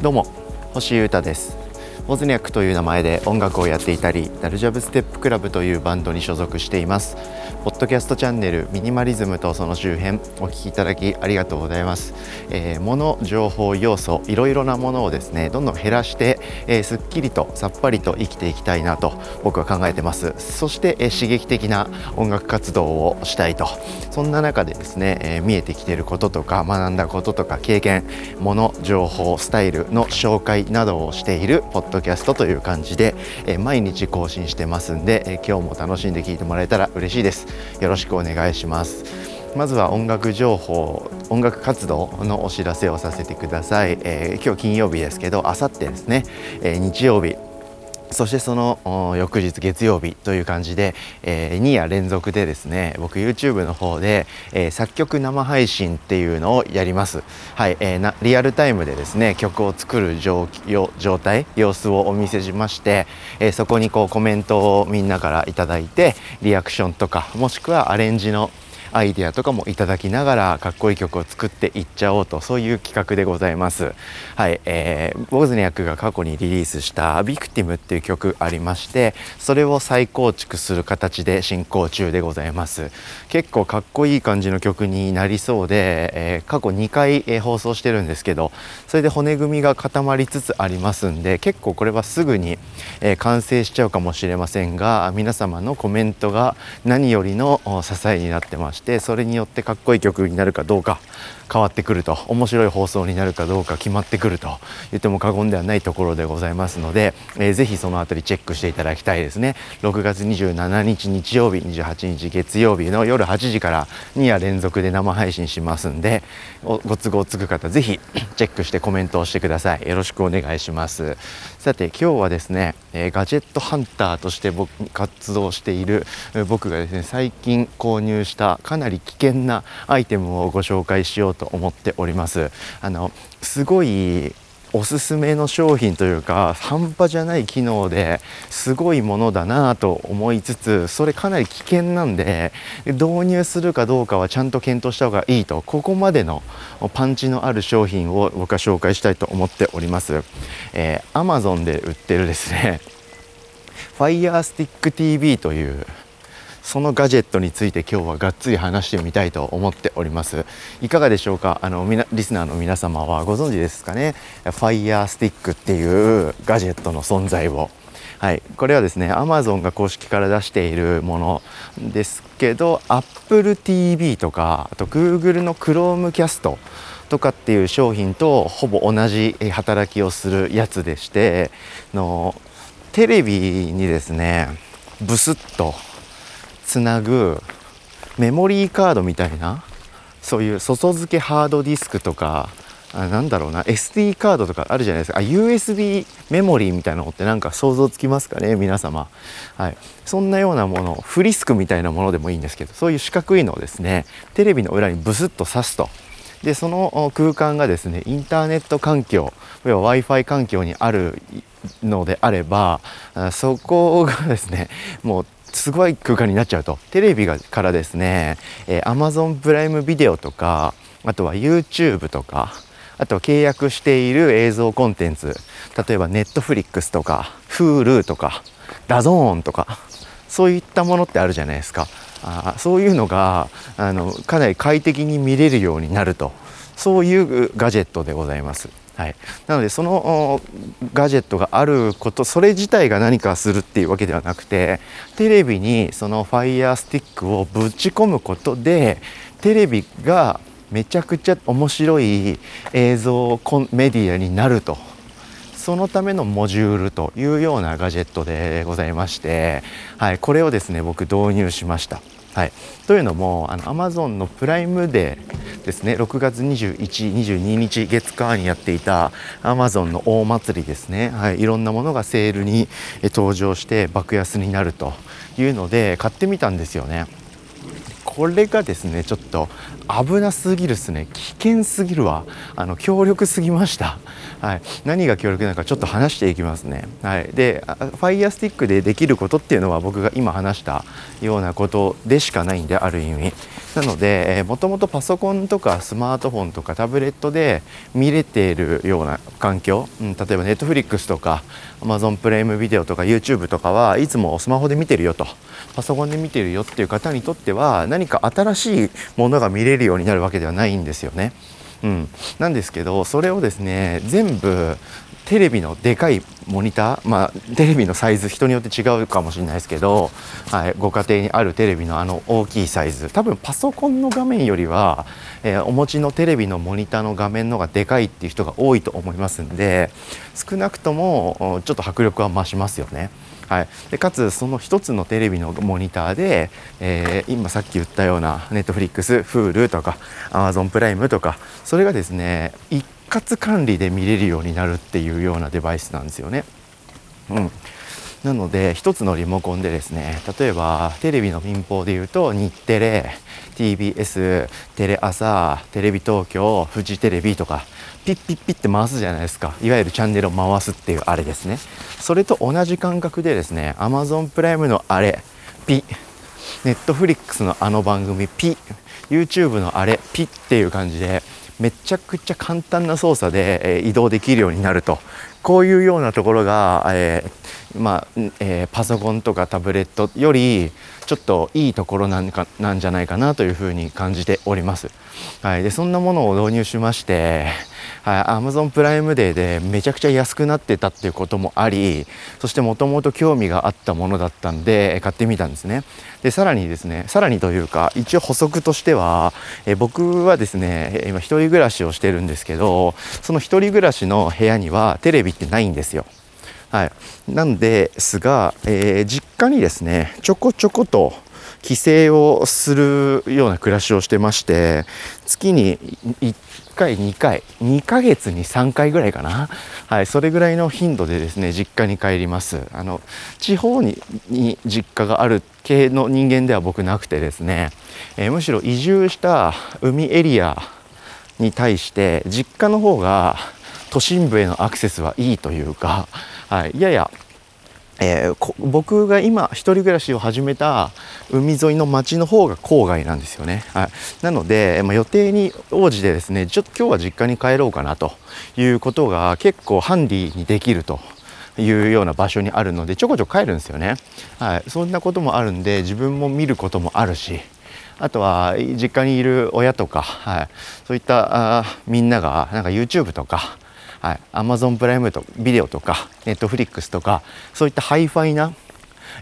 どうも星優太です。オズニャックという名前で音楽をやっていたりダルジャブステップクラブというバンドに所属しています。ドキャストチャンネルミニマリズムとその周辺お聞きいただきありがとうございます、えー、物情報要素いろいろなものをですねどんどん減らして、えー、すっきりとさっぱりと生きていきたいなと僕は考えてます。そして、えー、刺激的な音楽活動をしたいと。そんな中でですね、えー、見えてきてることとか学んだこととか経験物情報スタイルの紹介などをしているポッドキャストという感じで、えー、毎日更新してますんで、えー、今日も楽しんで聴いてもらえたら嬉しいです。よろしくお願いします。まずは音楽情報音楽活動のお知らせをさせてください、えー、今日金曜日ですけどあさってですね、えー、日曜日そしてその翌日月曜日という感じで、えー、2夜連続でですね僕 YouTube の方で、えー、作曲生配信っていうのをやります、はいえー、なリアルタイムでですね曲を作る状状態様子をお見せしまして、え、そこにこうコメントをみんなから頂いてリアクションとかもしくはアレンジのアイデアとかもいただきながらかっこいい曲を作っていっちゃおうとそういう企画でございます。はい、えー、ボズニャックが過去にリリースした「ビクティム」っていう曲ありましてそれを再構築する形で進行中でございます。結構かっこいい感じの曲になりそうで、えー、過去2回、えー、放送してるんですけどそれで骨組みが固まりつつありますんで結構これはすぐに、えー、完成しちゃうかもしれませんが皆様のコメントが何よりの支えになってましてそれによってかっこいい曲になるかどうか。変わってくると面白い放送になるかどうか決まってくると言っても過言ではないところでございますので、えー、ぜひその辺りチェックしていただきたいですね。6月27日日曜日28日月曜日の夜8時から2夜連続で生配信しますんでご都合つく方ぜひ チェックしてコメントをしてください。よろしくお願いします。さて今日はですね、えー、ガジェットハンターとして僕活動している僕がですね最近購入したかなり危険なアイテムをご紹介しようとと思っております。あのすごいおすすめの商品というか半端じゃない機能ですごいものだなと思いつつそれかなり危険なんで導入するかどうかはちゃんと検討した方がいいとここまでのパンチのある商品を僕は紹介したいと思っております、えー、Amazon で売ってるですね FirestickTV というそのガジェットについて今日はがっつり話してみたいと思っております。いかがでしょうか？あのみなリスナーの皆様はご存知ですかね？ファイヤースティックっていうガジェットの存在を。はい、これはですね Amazon が公式から出しているものですけど Apple TV とかあと Google の Chromecast とかっていう商品とほぼ同じ働きをするやつでしてのテレビにですねブスッとつなぐメモリーカードみたいなそういう外付けハードディスクとかあなんだろうな SD カードとかあるじゃないですか。あ USB メモリーみたいなのってなんか想像つきますかね皆様。はい。そんなようなものフリスクみたいなものでもいいんですけどそういう四角いのをですねテレビの裏にブスッと挿すと。でその空間がですねインターネット環境要は w i f i 環境にあるのであればそこがですねもうすごい空間になっちゃうと。テレビがからですね、えー、Amazon プライムビデオとかあとは YouTube とかあとは契約している映像コンテンツ例えば Netflix とか Hulu とか DAZN とかそういったものってあるじゃないですか。あそういうのがあのかなり快適に見れるようになると。そういうガジェットでございます。はい、なのでそのガジェットがあることそれ自体が何かするっていうわけではなくてテレビにその Fire Stick をぶち込むことでテレビがめちゃくちゃ面白い映像メディアになると。そのためのモジュールというようなガジェットでございまして、はい、これをですね僕導入しました。はい、というのもあの Amazon のプライムデーですね6月21、22日月間にやっていた Amazon の大祭りですね、はい、いろんなものがセールに登場して爆安になるというので買ってみたんですよね。これがですねちょっと危なすぎるっすね。危険すぎるわ。あの強力すぎました。はい、何が強力なのかちょっと話していきますね。はい、で Fire Stick でできることっていうのは僕が今話したようなことでしかないんである意味。なのでもともとパソコンとかスマートフォンとかタブレットで見れているような環境、うん、例えば Netflix とか Amazon プライムビデオとか YouTube とかはいつもスマホで見てるよと。パソコンで見てるよっていう方にとっては何か新しいものが見れるるようになるわけではないんですよね。うん、なんですけどそれをですね全部テレビのでかいモニター、まあ、テレビのサイズ人によって違うかもしれないですけど、はい、ご家庭にあるテレビのあの大きいサイズ多分パソコンの画面よりは、えー、お持ちのテレビのモニターの画面の方がでかいっていう人が多いと思いますんで少なくともちょっと迫力は増しますよね。はい、でかつその一つのテレビのモニターで、えー、今さっき言ったようなネットフリックス Hulu とか Amazon プライムとかそれがですね一括管理で見れるようになるっていうようなデバイスなんですよね。うんなので一つのリモコンでですね例えばテレビの民放でいうと日テレ TBS テレ朝テレビ東京フジテレビとかピッピッピッって回すじゃないですか。いわゆるチャンネルを回すっていうあれですね。それと同じ感覚でですね Amazon プライムのあれピ Netflix のあの番組ピ YouTube のあれピっていう感じでめちゃくちゃ簡単な操作で、移動できるようになると。こういうようなところが、えー、まあえー、パソコンとかタブレットよりちょっといいところなんかなんじゃないかなというふうに感じております。はい、でそんなものを導入しまして、はい、Amazon プライムデーでめちゃくちゃ安くなってたっていうこともありそしてもともと興味があったものだったんで買ってみたんですね。でさらにですねさらにというか一応補足としてはえ僕はですね今一人暮らしをしてるんですけどその一人暮らしの部屋にはテレビってないんですよ。はい、なんですが、えー、実家にですねちょこちょこと帰省をするような暮らしをしてまして月に1回2回2ヶ月に3回ぐらいかな、はい、それぐらいの頻度でですね実家に帰ります。あの地方に実家がある系の人間では僕なくてですね、えー、むしろ移住した海エリアに対して実家の方が都心部へのアクセスはいいというか、はい、ややえー、僕が今一人暮らしを始めた海沿いの町の方が郊外なんですよね、はい、なので、まあ、予定に応じてですねちょっと今日は実家に帰ろうかなということが結構ハンディにできるというような場所にあるのでちょこちょこ帰るんですよね、はい、そんなこともあるんで自分も見ることもあるしあとは実家にいる親とか、はい、そういったあみんながなんか YouTube とかはい、Amazon プライムとビデオとか Netflix とかそういったハイファイな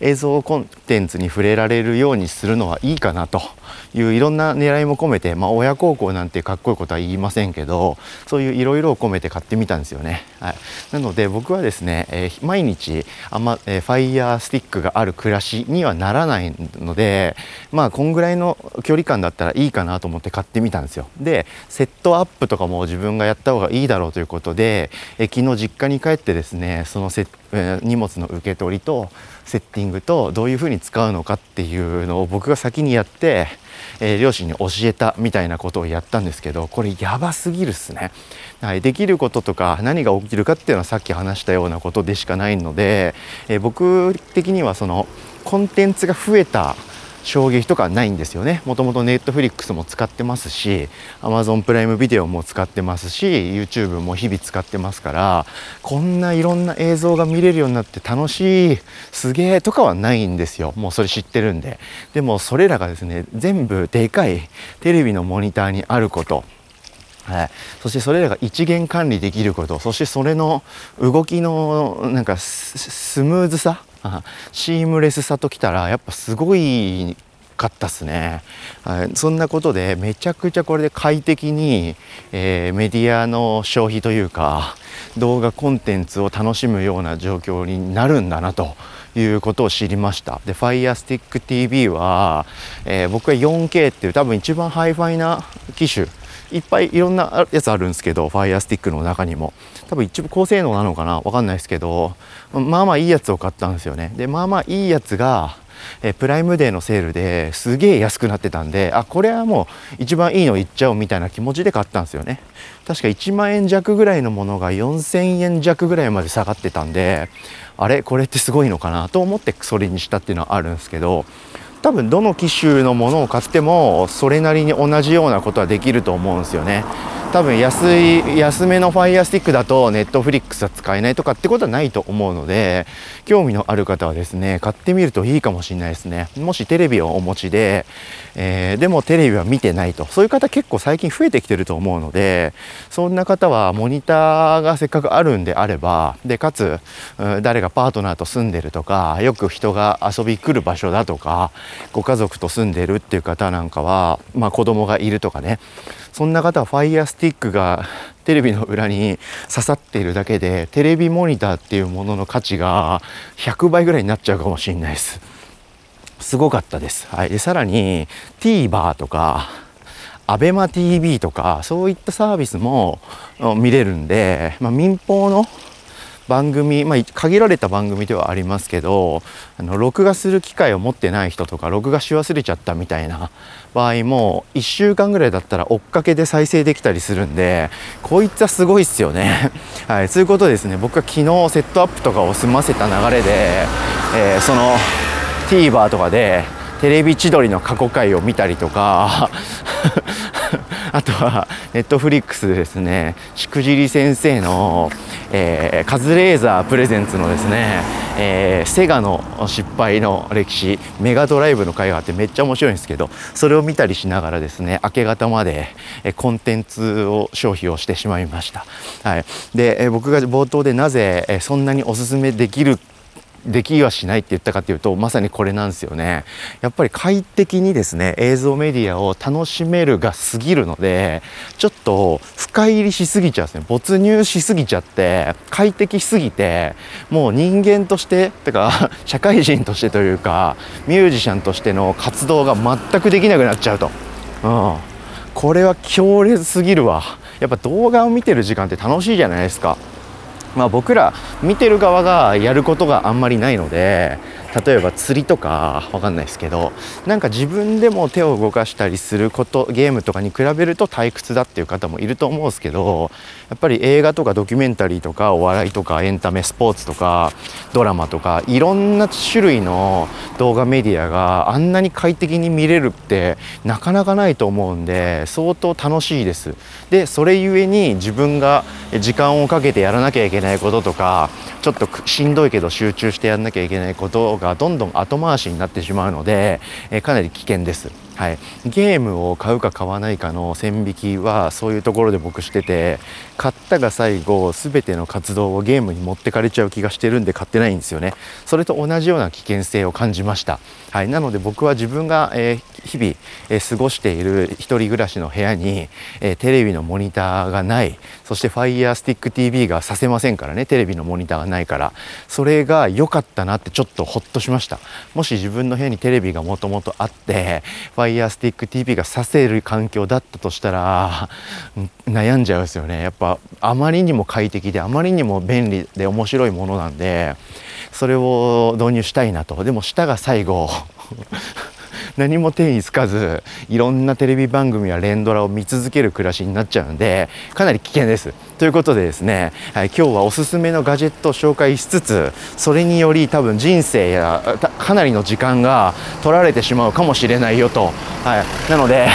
映像コンテンツに触れられるようにするのはいいかなといういろんな狙いも込めて、まあ、親孝行なんてかっこいいことは言いませんけどそういういろいろを込めて買ってみたんですよね、はい、なので僕はですね、えー、毎日あんま、えー、 Fire Stick がある暮らしにはならないのでまあこんぐらいの距離感だったらいいかなと思って買ってみたんですよ。でセットアップとかも自分がやった方がいいだろうということで、えー、昨日実家に帰ってですねそのセ、え荷物の受け取りとセッティングとどういうふうに使うのかっていうのを僕が先にやって、えー、両親に教えたみたいなことをやったんですけどこれやばすぎるっすね、はい、できることとか何が起きるかっていうのはさっき話したようなことでしかないので、えー、僕的にはそのコンテンツが増えた衝撃とかないんですよね。もともとネットフリックスも使ってますし Amazon プライムビデオも使ってますし YouTube も日々使ってますからこんないろんな映像が見れるようになって楽しいすげえとかはないんですよ。もうそれ知ってるんで。でもそれらがですね全部でかいテレビのモニターにあること。はい、そしてそれらが一元管理できること。そしてそれの動きのなんかスムーズさ シームレスさときたらやっぱすごいかったっすね、はい、そんなことでめちゃくちゃこれで快適に、えー、メディアの消費というか動画コンテンツを楽しむような状況になるんだなということを知りました。で Fire Stick TV は、えー、僕は 4K っていう多分一番ハイファイな機種いっぱいいろんなやつあるんですけど Firestick の中にも。多分一部高性能なのかな？わかんないですけどまあまあいいやつを買ったんですよね。でまあまあいいやつがえプライムデーのセールですげえ安くなってたんであこれはもう一番いいのいっちゃおうみたいな気持ちで買ったんですよね。確か1万円弱ぐらいのものが4000円弱ぐらいまで下がってたんであれ？これってすごいのかな？と思ってそれにしたっていうのはあるんですけど多分どの機種のものを買ってもそれなりに同じようなことはできると思うんですよね。多分安い安めのファイヤースティックだとネットフリックスは使えないとかってことはないと思うので興味のある方はですね買ってみるといいかもしれないですね。もしテレビをお持ちで、えー、でもテレビは見てないとそういう方結構最近増えてきてると思うのでそんな方はモニターがせっかくあるんであればでかつ誰がパートナーと住んでるとかよく人が遊び来る場所だとかご家族と住んでるっていう方なんかは、まあ、子供がいるとかね。そんな方はファイヤースティックがテレビの裏に刺さっているだけでテレビモニターっていうものの価値が100倍ぐらいになっちゃうかもしれないです。すごかったです。はい、でさらに TVer とか ABEMATV とかそういったサービスも見れるんで、まあ、民放の番組、まあ、限られた番組ではありますけどあの録画する機会を持ってない人とか録画し忘れちゃったみたいな場合も1週間ぐらいだったら追っかけで再生できたりするんでこいつはすごいっすよね。はい、そういうことですね僕は昨日セットアップとかを済ませた流れで、えー、その TVer とかでテレビ千鳥の過去回を見たりとかあとはネットフリックスですねしくじり先生の、えー、カズレーザープレゼンツのですね、えー、セガの失敗の歴史メガドライブの回があってめっちゃ面白いんですけどそれを見たりしながらですね明け方まで、えコンテンツを消費をしてしまいました。はい、で、え僕が冒頭でなぜ、えそんなにおすすめできるできはしないって言ったかというとまさにこれなんですよね。やっぱり快適にですね映像メディアを楽しめるが過ぎるのでちょっと深入りしすぎちゃうんですね。没入しすぎちゃって快適しすぎてもう人間としててか 社会人としてというかミュージシャンとしての活動が全くできなくなっちゃうと、うん、これは強烈すぎるわ。やっぱ動画を見てる時間って楽しいじゃないですか。まあ、僕ら見てる側がやることがあんまりないので例えば釣りとかわかんないですけどなんか自分でも手を動かしたりすることゲームとかに比べると退屈だっていう方もいると思うんですけどやっぱり映画とかドキュメンタリーとかお笑いとかエンタメスポーツとかドラマとかいろんな種類の動画メディアがあんなに快適に見れるってなかなかないと思うんで相当楽しいですでそれゆえに自分が時間をかけてやらなきゃいけないこととかちょっとしんどいけど集中してやんなきゃいけないことがどんどん後回しになってしまうので、えかなり危険です。はい、ゲームを買うか買わないかの線引きはそういうところで僕してて買ったが最後全ての活動をゲームに持ってかれちゃう気がしてるんで買ってないんですよね。それと同じような危険性を感じました、はい、なので僕は自分が、えー、日々、えー、過ごしている一人暮らしの部屋に、えー、テレビのモニターがない。そして FirestickTV がさせませんからね。テレビのモニターがないから。それが良かったなってちょっとホッとしました。もし自分の部屋にテレビがもともとあってァイヤースティック TV がさせる環境だったとしたら悩んじゃうんですよね。やっぱあまりにも快適であまりにも便利で面白いものなんでそれを導入したいなと。でも舌が最後。何も手につかずいろんなテレビ番組や連ドラを見続ける暮らしになっちゃうんでかなり危険です。ということでですね、はい、今日はおすすめのガジェットを紹介しつつそれにより多分人生やかなりの時間が取られてしまうかもしれないよと。はい、なので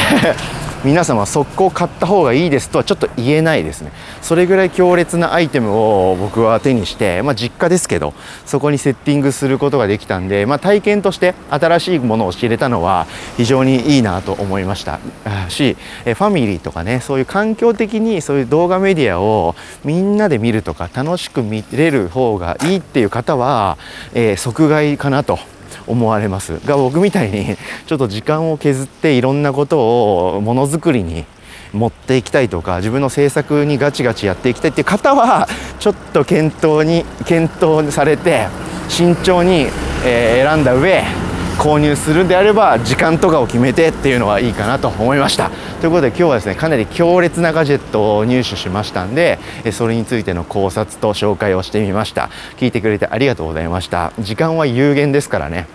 皆様速攻買った方がいいですとはちょっと言えないですね。それぐらい強烈なアイテムを僕は手にして、まあ、実家ですけどそこにセッティングすることができたんで、まあ、体験として新しいものを知れたのは非常にいいなと思いました。しファミリーとかねそういう環境的にそういう動画メディアをみんなで見るとか楽しく見れる方がいいっていう方は、えー、即買いかなと思われます。が僕みたいに ちょっと時間を削っていろんなことをものづくりに持っていきたいとか自分の制作にガチガチやっていきたいっていう方は ちょっと検討に検討されて慎重に、え選んだ上購入するんであれば時間とかを決めてっていうのはいいかなと思いました。ということで今日はですねかなり強烈なガジェットを入手しましたんでそれについての考察と紹介をしてみました。聞いてくれてありがとうございました。時間は有限ですからね。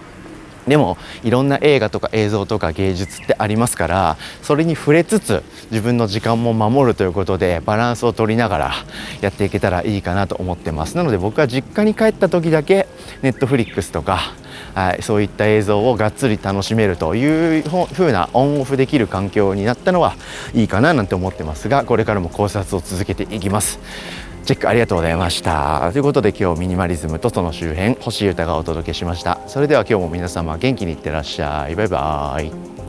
でもいろんな映画とか映像とか芸術ってありますからそれに触れつつ自分の時間も守るということでバランスを取りながらやっていけたらいいかなと思ってます。なので僕は実家に帰った時だけネットフリックスとかはい、そういった映像をがっつり楽しめるというふうなオンオフできる環境になったのはいいかななんて思ってますがこれからも考察を続けていきます。チェックありがとうございました。ということで今日ミニマリズムとその周辺星歌がお届けしました。それでは今日も皆様元気にいってらっしゃい。バイバーイ。